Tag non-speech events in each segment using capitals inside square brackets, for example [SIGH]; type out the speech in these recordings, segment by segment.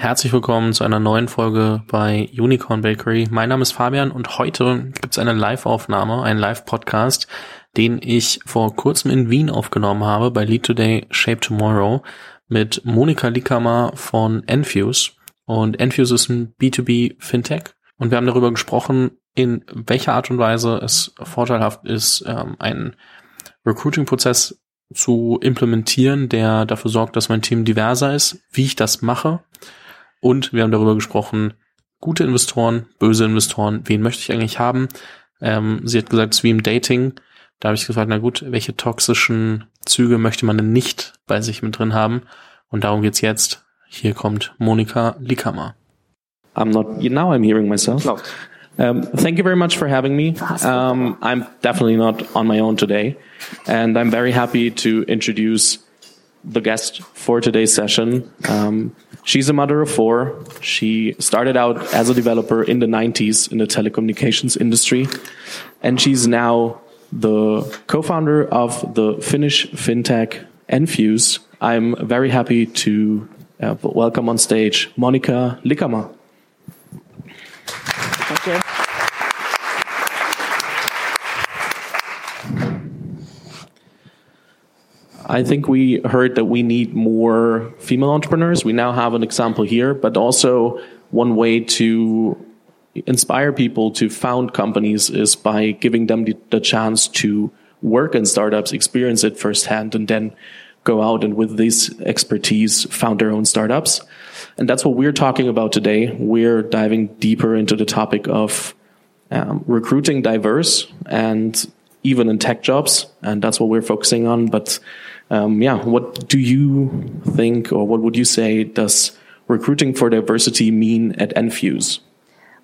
Herzlich willkommen zu einer neuen Folge bei Unicorn Bakery. Mein Name ist Fabian und heute gibt es eine Live-Aufnahme, einen Live-Podcast, den ich vor kurzem in Wien aufgenommen habe bei Lead Today Shape Tomorrow mit Monika Likama von Enfuse. Und Enfuse ist ein B2B Fintech und wir haben darüber gesprochen, in welcher Art und Weise es vorteilhaft ist, ähm, einen Recruiting-Prozess zu implementieren, der dafür sorgt, dass mein Team diverser ist, wie ich das mache und wir haben darüber gesprochen, gute Investoren, böse Investoren, wen möchte ich eigentlich haben? Ähm, sie hat gesagt, es ist wie im Dating. Da habe ich gefragt, na gut, welche toxischen Züge möchte man denn nicht bei sich mit drin haben? Und darum geht's jetzt. Hier kommt Monika Likama. I'm not, now I'm hearing myself. No. Um, thank you very much for having me. Um, I'm definitely not on my own today. And I'm very happy to introduce the guest for today's session. Um, she's a mother of four. She started out as a developer in the 90s in the telecommunications industry, and she's now the co-founder of the Finnish fintech Enfuce. I'm very happy to uh, welcome on stage Monika Liikamaa. Thank you. I think we heard that we need more female entrepreneurs. We now have an example here, but also one way to inspire people to found companies is by giving them the, the chance to work in startups, experience it firsthand, and then go out and with this expertise found their own startups. And that's what we're talking about today. We're diving deeper into the topic of um, recruiting diverse and even in tech jobs. And that's what we're focusing on. But um, yeah, what do you think, or what would you say does recruiting for diversity mean at Enfuce?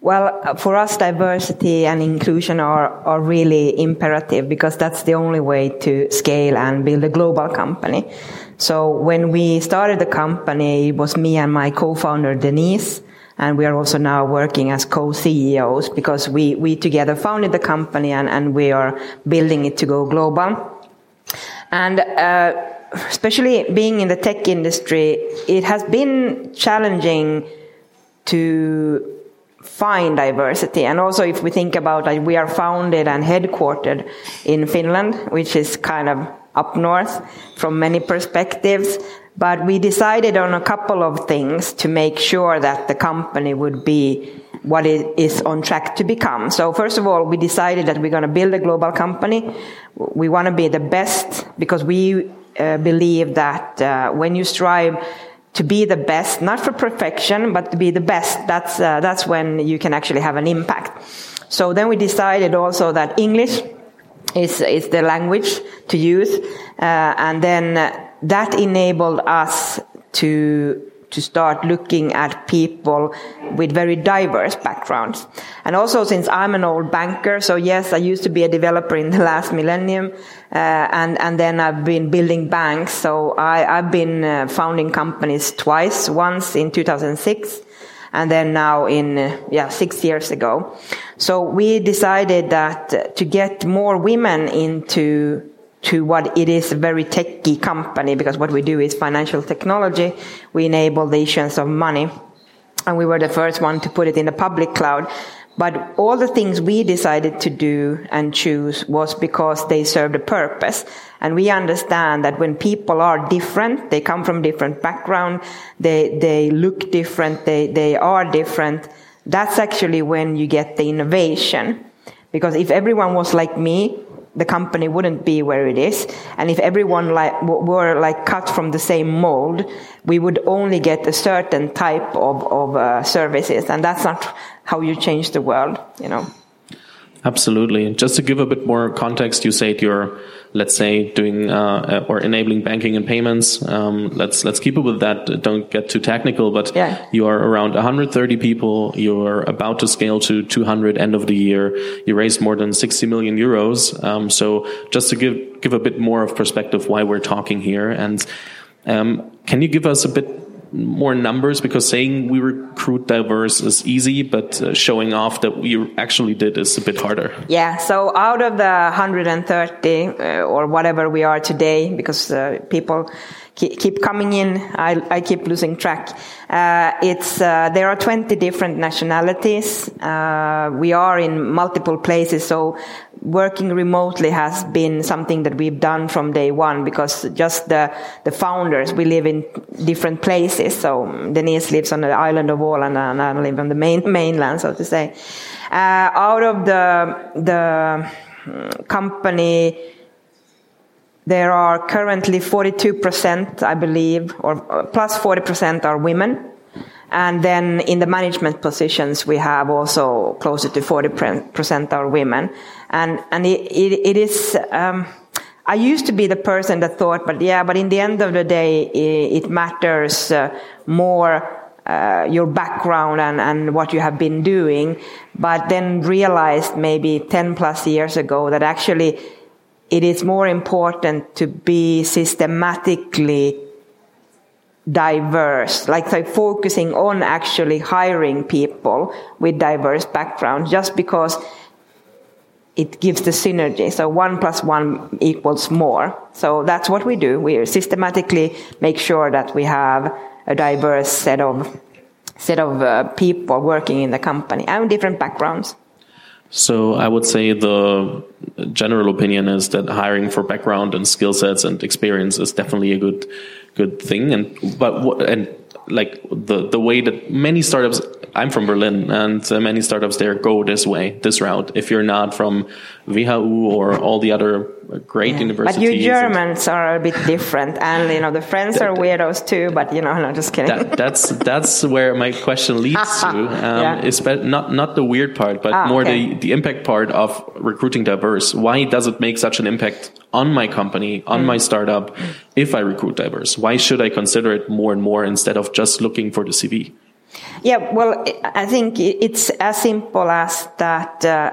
Well, uh, for us, diversity and inclusion are, are really imperative because that's the only way to scale and build a global company. So when we started the company, it was me and my co-founder Denise, and we are also now working as co-CEOs because we, we together founded the company and, and we are building it to go global. And uh, especially being in the tech industry, it has been challenging to find diversity. And also, if we think about it, we are founded and headquartered in Finland, which is kind of up north from many perspectives. But we decided on a couple of things to make sure that the company would be what it is on track to become. So first of all, we decided that we're going to build a global company. We want to be the best because we uh, believe that uh, when you strive to be the best, not for perfection, but to be the best, that's, uh, that's when you can actually have an impact. So then we decided also that English is, is the language to use. Uh, and then that enabled us to to start looking at people with very diverse backgrounds. And also since I'm an old banker, so yes, I used to be a developer in the last millennium, uh, and, and then I've been building banks. So I, I've been uh, founding companies twice, once in 2006, and then now in, uh, yeah, six years ago. So we decided that to get more women into to what it is a very techy company because what we do is financial technology. We enable the issuance of money and we were the first one to put it in the public cloud. But all the things we decided to do and choose was because they served a purpose. And we understand that when people are different, they come from different background, they, they look different, they, they are different. That's actually when you get the innovation. Because if everyone was like me, the company wouldn't be where it is. And if everyone like, were like cut from the same mold, we would only get a certain type of, of uh, services. And that's not how you change the world, you know. Absolutely. Just to give a bit more context, you said you're, let's say, doing uh, or enabling banking and payments. Um, let's let's keep it with that. Don't get too technical, but yeah. you are around 130 people. You're about to scale to 200 end of the year. You raised more than 60 million euros. Um, so just to give give a bit more of perspective why we're talking here, and um, can you give us a bit more numbers because saying we recruit diverse is easy, but uh, showing off that we actually did is a bit harder. Yeah. So out of the 130 uh, or whatever we are today, because uh, people keep coming in. I, I keep losing track. Uh, it's uh, there are 20 different nationalities. Uh, we are in multiple places, so working remotely has been something that we've done from day one because just the the founders we live in different places. So um, Denise lives on the island of Åland and I live on the main mainland, so to say. Uh, out of the the mm, company there are currently 42%, I believe, or uh, plus 40% are women. And then in the management positions, we have also closer to 40% are women. And, and it, it, it is, um, I used to be the person that thought, but yeah, but in the end of the day, it, it matters uh, more uh, your background and, and what you have been doing. But then realized maybe 10 plus years ago that actually it is more important to be systematically diverse, like, like focusing on actually hiring people with diverse backgrounds, just because it gives the synergy. So one plus one equals more. So that's what we do. We systematically make sure that we have a diverse set of set of uh, people working in the company and different backgrounds. So I would say the general opinion is that hiring for background and skill sets and experience is definitely a good good thing. And but and like the the way that many startups I'm from Berlin, and uh, many startups there go this way, this route. If you're not from WHU or all the other great yeah. universities, but you Germans are a bit different, and you know the French are weirdos too. But you know, no, just kidding. That, that's that's where my question leads to. [LAUGHS] Um, yeah. Is not not the weird part, but ah, more okay. the the impact part of recruiting diverse. Why does it make such an impact on my company, on mm. my startup, if I recruit diverse? Why should I consider it more and more instead of just looking for the CV? Yeah, well, I think it's as simple as that. Uh,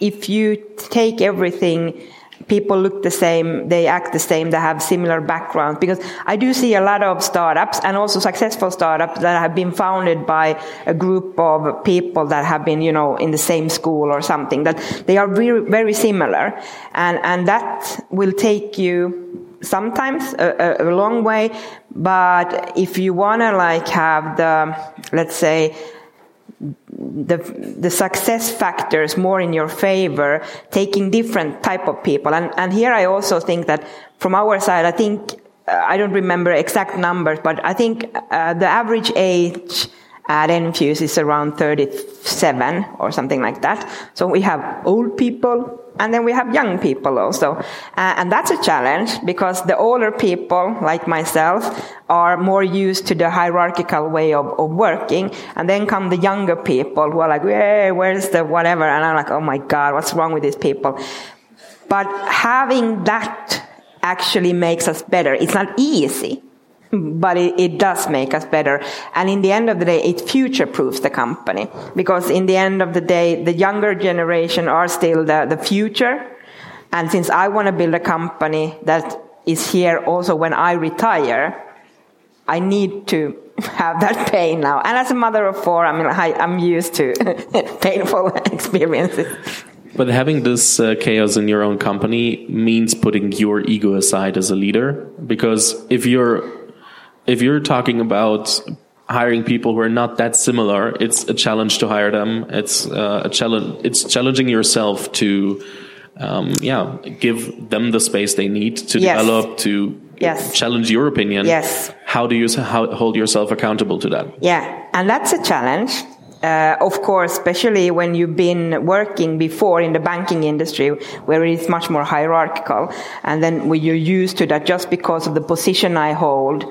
if you take everything, people look the same, they act the same, they have similar backgrounds. Because I do see a lot of startups and also successful startups that have been founded by a group of people that have been, you know, in the same school or something. That they are very, very similar, and and that will take you sometimes a, a, long way but if you want to like have the let's say the the success factors more in your favor taking different type of people and and here i also think that from our side i think uh, i don't remember exact numbers but i think uh, the average age at Enfuce is around 37 or something like that. So we have old people and then we have young people also. Uh, and that's a challenge because the older people, like myself, are more used to the hierarchical way of, of working. And then come the younger people who are like, hey, where's the whatever? And I'm like, oh my God, what's wrong with these people? But having that actually makes us better. It's not easy [LAUGHS] but it, it, does make us better. And in the end of the day, it future proofs the company. Because in the end of the day, the younger generation are still the, the future. And since I want to build a company that is here also when I retire, I need to [LAUGHS] have that pain now. And as a mother of four, I mean, I, I'm used to [LAUGHS] painful experiences. But having this uh, chaos in your own company means putting your ego aside as a leader. Because if you're if you're talking about hiring people who are not that similar, it's a challenge to hire them. It's uh, a challenge. It's challenging yourself to, um, yeah, give them the space they need to yes. develop to yes. challenge your opinion. Yes. How do you how, hold yourself accountable to that? Yeah, and that's a challenge. Uh, of course, especially when you've been working before in the banking industry, where it's much more hierarchical, and then when you're used to that, just because of the position I hold,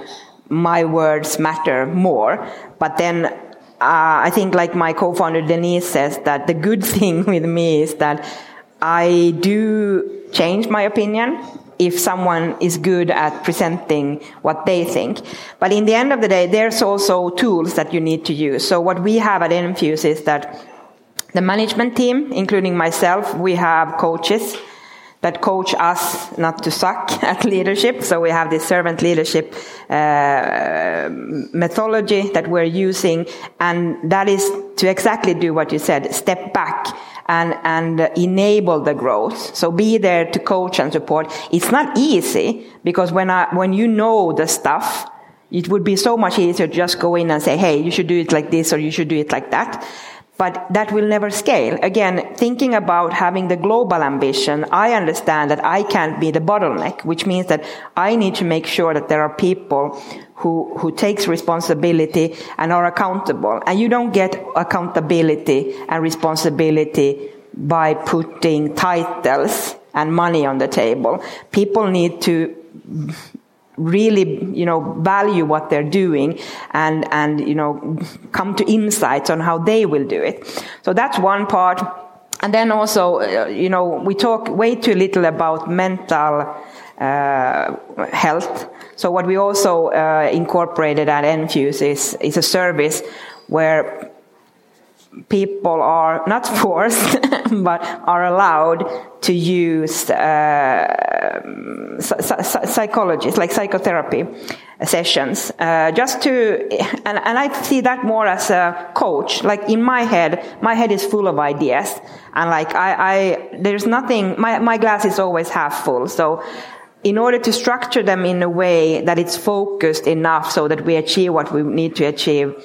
my words matter more. But then uh, I think, like my co-founder Denise says, that the good [LAUGHS] thing with me is that I do change my opinion if someone is good at presenting what they think. But in the end of the day, there's also tools that you need to use. So what we have at Enfuce is that the management team, including myself, we have coaches that coach us not to suck [LAUGHS] at leadership. So we have this servant leadership uh, methodology that we're using, and that is to exactly do what you said: step back and and enable the growth. So be there to coach and support. It's not easy because when I when you know the stuff. It would be so much easier to just go in and say, hey, you should do it like this or you should do it like that but that will never scale. Again, thinking about having the global ambition, I understand that I can't be the bottleneck, which means that I need to make sure that there are people who, who takes responsibility and are accountable. And you don't get accountability and responsibility by putting titles and money on the table. People need to really, you know, value what they're doing and, and, you know, come to insights on how they will do it. So that's one part. And then also, uh, you know, we talk way too little about mental uh, health. So what we also uh, incorporated at Enfuce is, is a service where people are not [LAUGHS] forced but are allowed to use uh, psychologists like psychotherapy sessions uh, just to and, and i see that more as a coach. Like in my head my head is full of ideas and like i, I there's nothing my, my glass is always half full. So in order to structure them in a way that it's focused enough so that we achieve what we need to achieve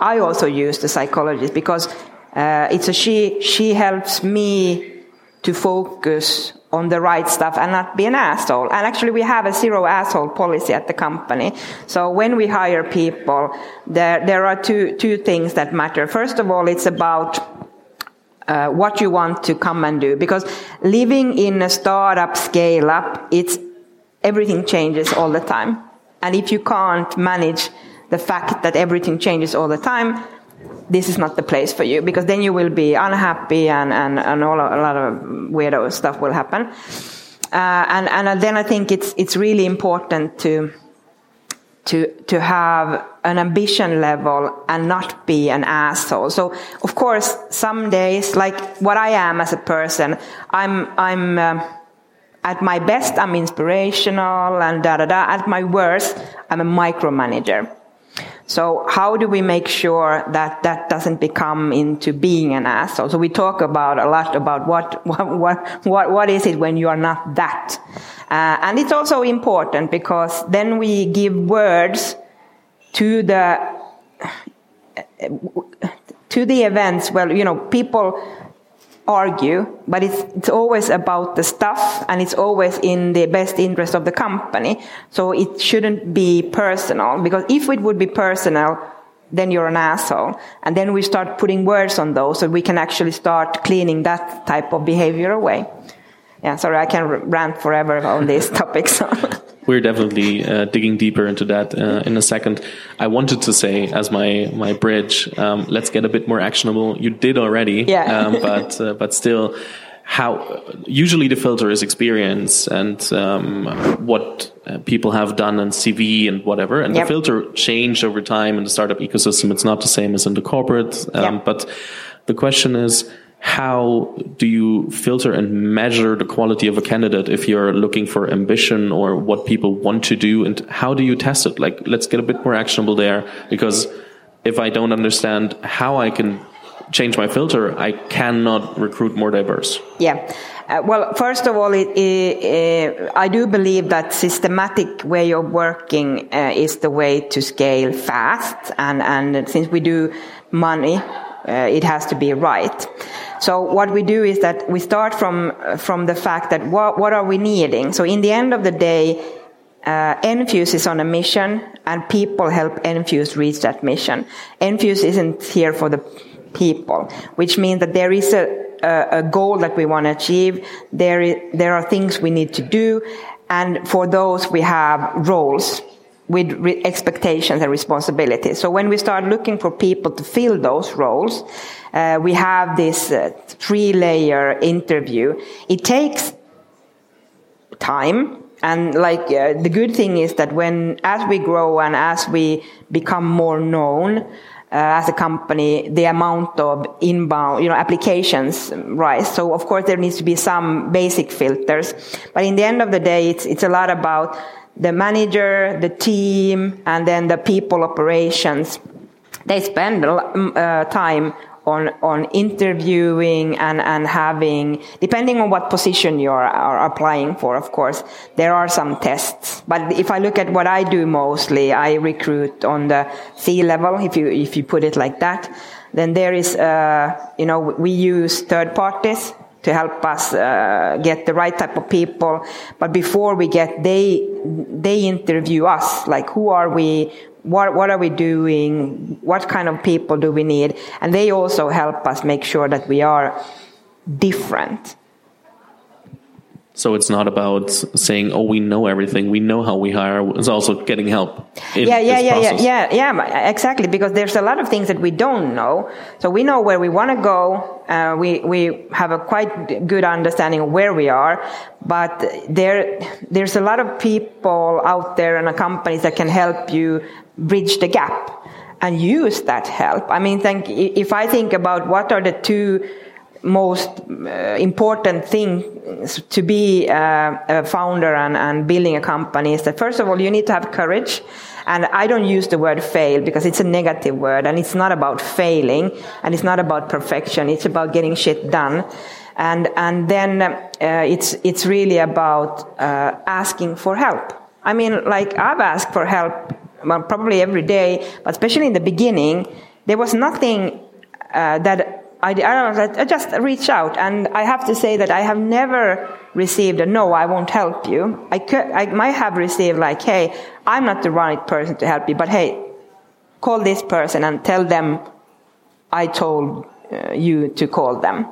I also use the psychologist because uh, it's a she. She helps me to focus on the right stuff and not be an asshole. And actually, we have a zero asshole policy at the company. So when we hire people, there there are two two things that matter. First of all, it's about uh, what you want to come and do because living in a startup scale up, it's everything changes all the time. And if you can't manage the fact that everything changes all the time, this is not the place for you because then you will be unhappy and, and, and all, a lot of weirdo stuff will happen. Uh, and, and then I think it's, it's really important to, to, to have an ambition level and not be an asshole. So, of course, some days, like what I am as a person, I'm, I'm, uh, at my best, I'm inspirational and da da da. At my worst, I'm a micromanager. So how do we make sure that that doesn't become into being an asshole? So we talk about a lot about [LAUGHS] what, what, what, what is it when you are not that? Uh, and it's also important because then we give words to the, [SIGHS] to the events. Well, you know, people argue, but it's, it's always about the stuff and it's always in the best interest of the company. So it shouldn't be personal because if it would be personal, then you're an asshole. And then we start putting words on those so we can actually start cleaning that type of behavior away. Yeah, sorry, I can rant forever on these [LAUGHS] topics. We're definitely uh, digging deeper into that uh, in a second. I wanted to say, as my my bridge, um, let's get a bit more actionable. You did already, yeah. um, [LAUGHS] but uh, but still, how usually the filter is experience and um, what uh, people have done and CV and whatever, and yep. the filter changed over time in the startup ecosystem. It's not the same as in the corporate, um, yep. but the question is how do you filter and measure the quality of a candidate if you're looking for ambition or what people want to do? And how do you test it? Like let's get a bit more actionable there because if i don't understand how i can change my filter i cannot recruit more diverse. Yeah. Uh, well, first of all, it, it, uh, I do believe that systematic way of working uh, is the way to scale fast, and, and since we do money, uh, it has to be right. So what we do is that we start from from the fact that what what are we needing? So in the end of the day, uh, Enfuce is on a mission, and people help Enfuce reach that mission. Enfuce isn't here for the people, which means that there is a a, a goal that we want to achieve. There is, there are things we need to do, and for those we have roles with re- expectations and responsibilities. So when we start looking for people to fill those roles, uh, we have this uh, three layer interview. It takes time and like uh, the good thing is that when as we grow and as we become more known uh, as a company, the amount of inbound, you know, applications rise. So of course there needs to be some basic filters, but in the end of the day, it's it's a lot about the manager, the team, and then the people operations. They spend uh, time on, on interviewing and, and having, depending on what position you are, are applying for, of course, there are some tests. But if I look at what I do mostly, I recruit on the C level, if you, if you put it like that. Then there is, uh, you know, we use third parties to help us uh, get the right type of people. But before we get, they they interview us, like who are we, what, what are we doing? What kind of people do we need? And they also help us make sure that we are different. So it's not about saying, "Oh, we know everything. We know how we hire." It's also getting help. yeah, yeah, yeah, yeah, yeah, yeah. Exactly, because there's a lot of things that we don't know. So we know where we want to go. Uh, we we have a quite good understanding of where we are, but there there's a lot of people out there and companies that can help you bridge the gap and use that help. I mean, think, if I think about what are the two most uh, important things to be uh, a founder and, and building a company is that first of all, you need to have courage. And I don't use the word fail because it's a negative word and it's not about failing and it's not about perfection. It's about getting shit done. And, and then uh, it's, it's really about uh, asking for help. I mean, like I've asked for help well, probably every day, but especially in the beginning, there was nothing uh, that I, I, just reach out, and I have to say that I have never received a no, I won't help you. I, could, I might have received like, hey, I'm not the right person to help you, but hey, call this person and tell them I told uh, you to call them.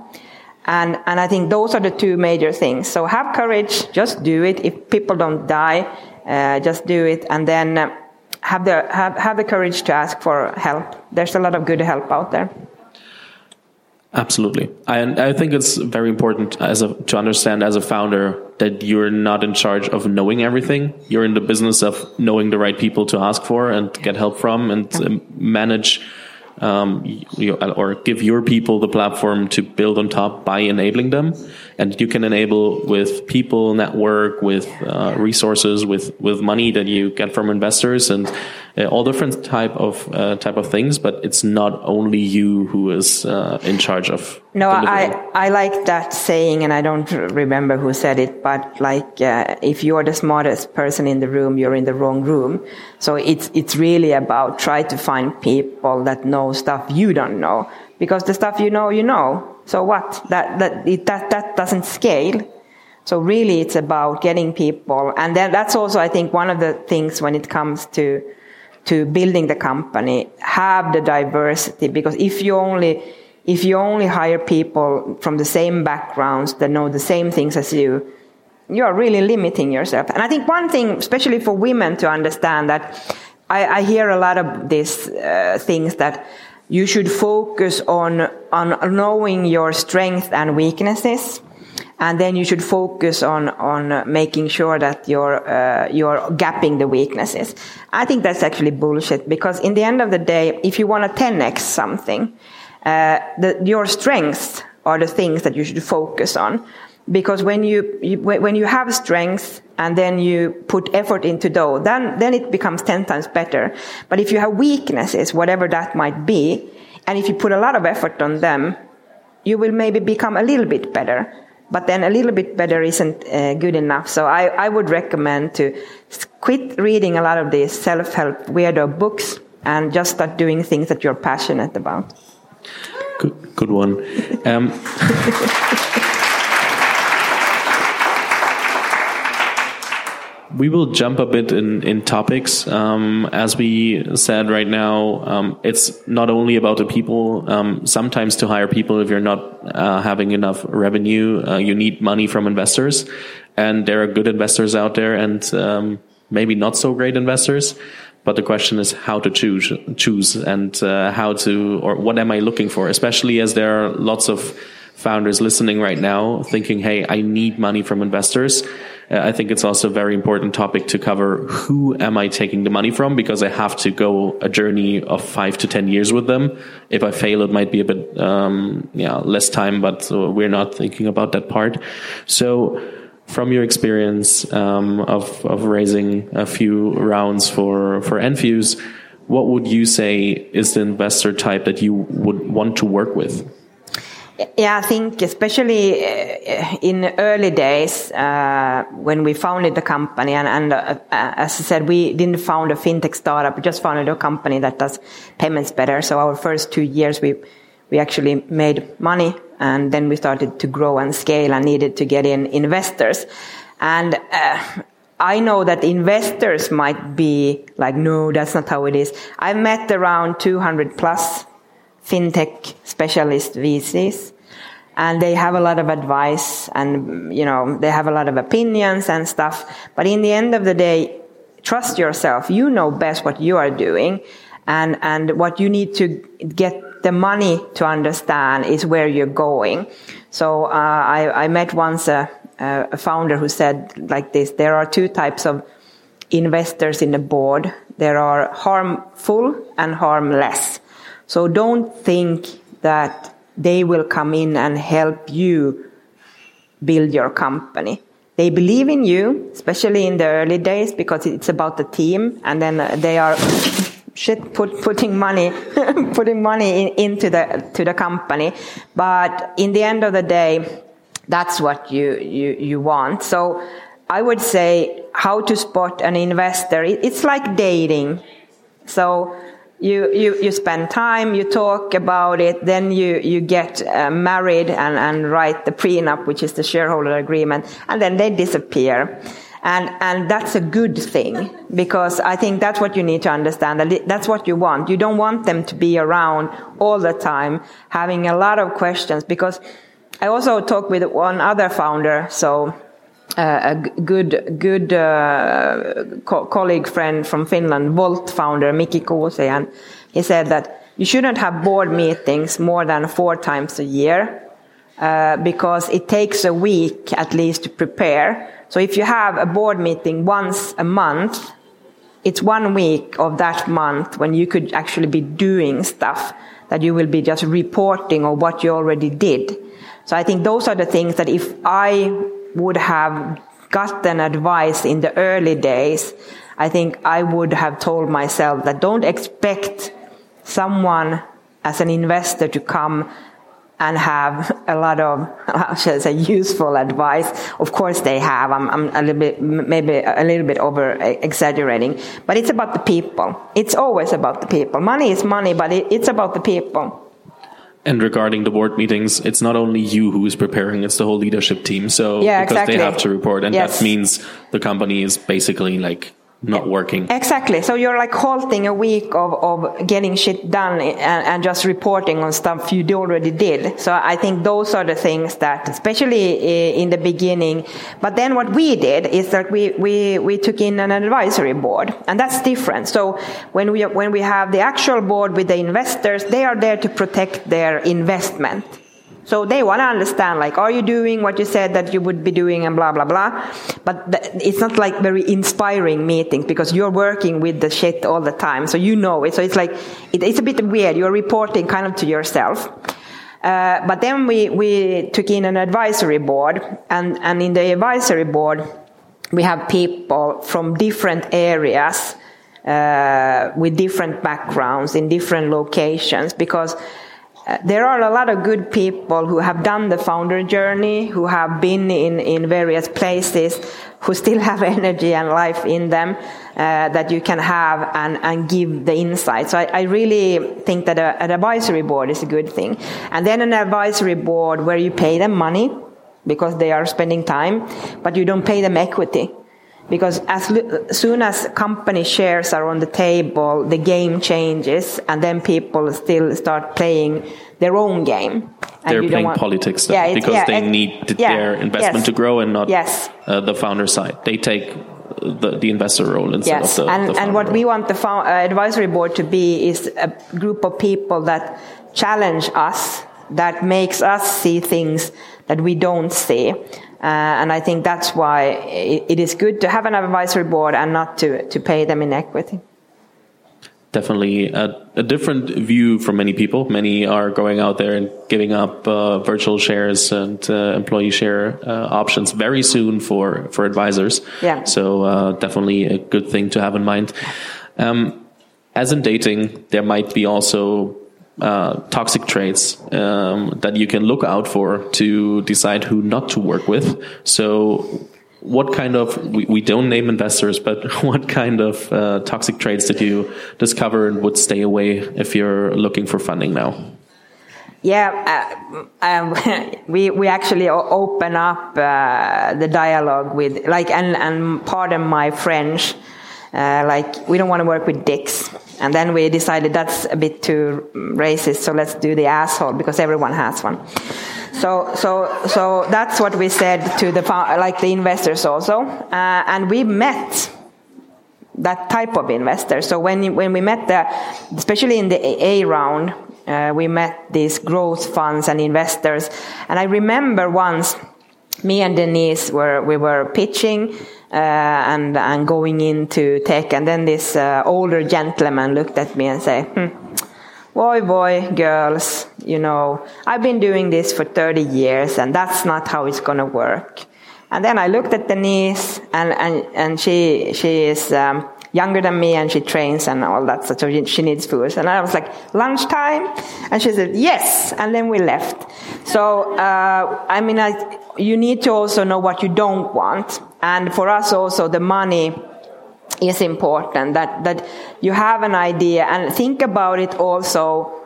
And, and I think those are the two major things. So have courage, just do it. If people don't die, uh, just do it. And then uh, have the have, have the courage to ask for help. There's a lot of good help out there. Absolutely, and I, I think it's very important as a, to understand as a founder that you're not in charge of knowing everything. You're in the business of knowing the right people to ask for and get help from, and manage um, you, or give your people the platform to build on top by enabling them. And you can enable with people, network, with uh, resources, with with money that you get from investors, and uh, all different type of uh, type of things. But it's not only you who is uh, in charge of. No, I I like that saying, and I don't remember who said it, but like uh, if you're the smartest person in the room, you're in the wrong room. So it's it's really about try to find people that know stuff you don't know, because the stuff you know, you know. So what? That that it, that that doesn't scale. So really, it's about getting people, and then that's also I think one of the things when it comes to to building the company, have the diversity because if you only if you only hire people from the same backgrounds that know the same things as you, you are really limiting yourself. And I think one thing, especially for women, to understand that I, I hear a lot of these uh, things that you should focus on on knowing your strengths and weaknesses and then you should focus on on making sure that you're uh, you're gapping the weaknesses. I think that's actually bullshit because in the end of the day, if you want to 10x something, uh, the, your strengths are the things that you should focus on. Because when you, you, when you have strength and then you put effort into those, then then it becomes ten times better. But if you have weaknesses, whatever that might be, and if you put a lot of effort on them, you will maybe become a little bit better but then a little bit better isn't uh, good enough. So I, I would recommend to quit reading a lot of these self-help weirdo books and just start doing things that you're passionate about. Good, good one. Um, [LAUGHS] we will jump a bit in, in topics. Um, as we said right now, um, it's not only about the people. Um, sometimes to hire people, if you're not uh, having enough revenue, uh, you need money from investors. And there are good investors out there and um, maybe not so great investors. But the question is how to choose, choose and uh, how to, or what am I looking for? Especially as there are lots of founders listening right now thinking, hey, I need money from investors I think it's also a very important topic to cover. Who am I taking the money from? Because I have to go a journey of five to 10 years with them. If I fail, it might be a bit, um, yeah, less time, but we're not thinking about that part. So, from your experience um, of, of raising a few rounds for, for Enfuce, what would you say is the investor type that you would want to work with? Yeah, I think especially uh, in early days uh, when we founded the company, and, and uh, as I said, we didn't found a fintech startup. We just founded a company that does payments better. So our first two years, we we actually made money, and then we started to grow and scale, and needed to get in investors. And uh, I know that investors might be like, no, that's not how it is. I've met around 200 plus fintech specialist VCs and they have a lot of advice and, you know, they have a lot of opinions and stuff. But in the end of the day, trust yourself. You know best what you are doing and, and what you need to get the money to understand is where you're going. So, uh, I, I met once a, a founder who said like this, there are two types of investors in the board. There are harmful and harmless. So don't think that they will come in and help you build your company. They believe in you, especially in the early days, because it's about the team, and then uh, they are shit put, putting money [LAUGHS] putting money in, into the to the company. But in the end of the day, that's what you, you, you want. So I would say how to spot an investor. It's like dating. So you, you, you spend time, you talk about it, then you, you get uh, married and, and write the prenup, which is the shareholder agreement, and then they disappear. And, and that's a good thing because I think that's what you need to understand. That's what you want. You don't want them to be around all the time having a lot of questions because I also talked with one other founder, so uh, a good good uh, co- colleague friend from Finland, Wolt founder Miki Kuusi, and he said that you shouldn't have board meetings more than four times a year uh, because it takes a week at least to prepare. So if you have a board meeting once a month, it's one week of that month when you could actually be doing stuff that you will be just reporting on what you already did. So I think those are the things that if I would have gotten advice in the early days, I think I would have told myself that don't expect someone as an investor to come and have a lot of, [LAUGHS] should I say, useful advice. Of course they have. I'm, I'm, a little bit, maybe a little bit over exaggerating, but it's about the people. It's always about the people. Money is money, but it, it's about the people. And regarding the board meetings, it's not only you who is preparing, it's the whole leadership team. So yeah, because exactly. they have to report and yes. that means the company is basically like not working. Exactly. So you're like halting a week of, of getting shit done and, and, just reporting on stuff you already did. So I think those are the things that, especially in the beginning. But then what we did is that we, we, we took in an advisory board and that's different. So when we, when we have the actual board with the investors, they are there to protect their investment. So they want to understand, like, are you doing what you said that you would be doing and blah, blah, blah. But th- it's not like very inspiring meeting because you're working with the shit all the time. So you know it. So it's like, it, it's a bit weird. You're reporting kind of to yourself. Uh, but then we, we took in an advisory board and, and in the advisory board, we have people from different areas, uh, with different backgrounds in different locations because uh, there are a lot of good people who have done the founder journey, who have been in, in various places, who still [LAUGHS] have energy and life in them uh, that you can have and, and give the insight. So I, I really think that a, an advisory board is a good thing. And then an advisory board where you pay them money because they are spending time, but you don't pay them equity because as soon as company shares are on the table, the game changes, and then people still start playing their own game. They're playing want, politics then, yeah, because yeah, they need yeah, their investment yes, to grow and not yes. uh, the founder side. They take the, the investor role instead yes. of the, and, the and what role. we want the uh, advisory board to be is a group of people that challenge us, that makes us see things that we don't see Uh, and I think that's why it, it is good to have an advisory board and not to, to pay them in equity definitely a, a, different view from many people. Many are going out there and giving up uh, virtual shares and uh, employee share uh, options very soon for for advisors. Yeah. So uh, definitely a good thing to have in mind. Um, as in dating, there might be also uh, toxic traits um, that you can look out for to decide who not to work with. So what kind of we, we don't name investors but [LAUGHS] what kind of uh, toxic traits did you discover and would stay away if you're looking for funding now yeah uh, um, [LAUGHS] we we actually open up uh, the dialogue with like and and pardon my french uh, like we don't want to work with dicks. And then we decided that's a bit too racist so let's do the asshole because everyone has one. So, so, so that's what we said to the like the investors also, uh, and we met that type of investor. So when when we met the, especially in the A round, uh, we met these growth funds and investors, and I remember once me and Denise were we were pitching and and going into tech, and then this uh, older gentleman looked at me and said. Hmm, boy, boy, girls, you know, I've been doing this for 30 years and that's not how it's going to work. And then I looked at Denise and, and, and she, she is, um, younger than me and she trains and all that. So she needs food. And I was like, lunchtime? And she said, yes. And then we left. So, uh, I mean, I, you need to also know what you don't want. And for us also, the money, is important that that you have an idea and think about it also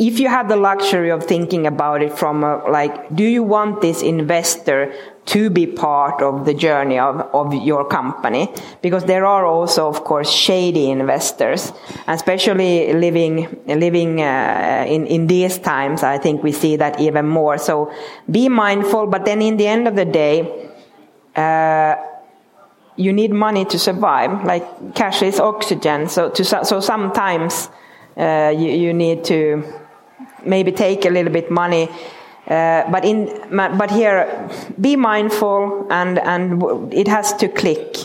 if you have the luxury of thinking about it from a, like do you want this investor to be part of the journey of, of your company because there are also of course shady investors especially living living uh, in in these times i think we see that even more so be mindful but then in the end of the day uh, you need money to survive. Like cash is oxygen. So to, so sometimes uh, you, you need to maybe take a little bit money. Uh, but in but here, be mindful and and it has to click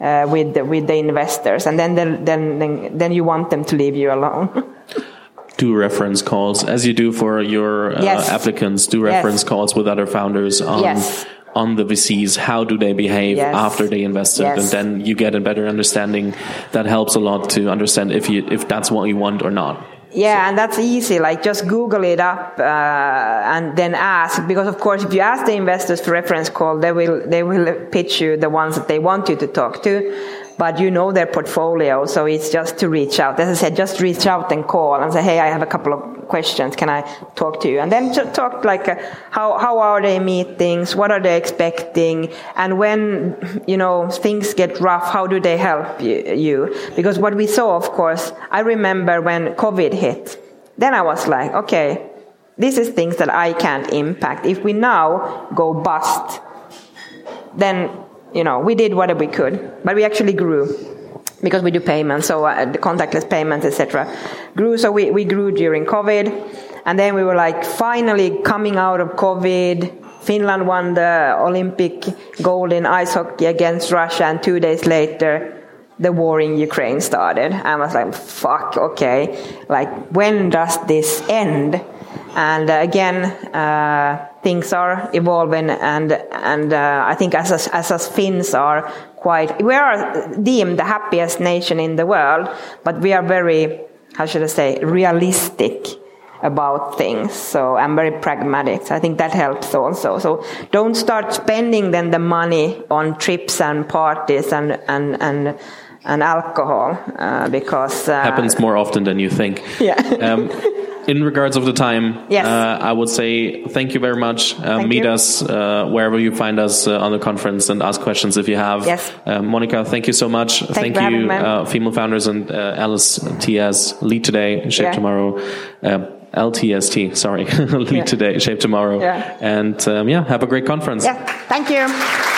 uh, with the, with the investors, and then then then then you want them to leave you alone. [LAUGHS] do reference calls as you do for your uh, yes. applicants. Do reference yes. calls with other founders on. Yes on the VCs, how do they behave after they invested, and then you get a better understanding. That helps a lot to understand if you if that's what you want or not. Yeah, so. and that's easy. Like just Google it up uh, and then ask. Because of course, if you ask the investors for reference call, they will they will pitch you the ones that they want you to talk to but you know their portfolio, so it's just to reach out. As I said, just reach out and call and say, hey, I have a couple of questions. Can I talk to you? And then just talk like, uh, how, how are they meetings? What are they expecting? And when, you know, things get rough, how do they help you? Because what we saw, of course, I remember when COVID hit, then I was like, okay, this is things that I can't impact. If we now go bust, then you know, we did whatever we could, but we actually grew because we do payments, so uh, the contactless payments, etc. Grew, so we, we grew during COVID, and then we were like finally coming out of COVID. Finland won the Olympic gold in ice hockey against Russia, and two days later, the war in Ukraine started. I was like, fuck, okay. Like, when does this end? And uh, again, uh, things are evolving, and and uh, I think as us, as us Finns are quite, we are deemed the happiest nation in the world, but we are very, how should I say, realistic about things. So I'm very pragmatic. So I think that helps also. So don't start spending then the money on trips and parties and and and and alcohol uh, because uh, happens more often than you think. Yeah. um, [LAUGHS] in regards of the time, yes. Uh, I would say thank you very much. Uh, meet you. us uh, wherever you find us uh, on the conference and ask questions if you have. Yes. Uh, Monica, thank you so much. Thank, thank you, uh, female founders and Alice TS, lead today, shape yeah. tomorrow. LTST, sorry, [LAUGHS] lead yeah. today, shape tomorrow. Yeah. And um, yeah, have a great conference. Yeah, thank you.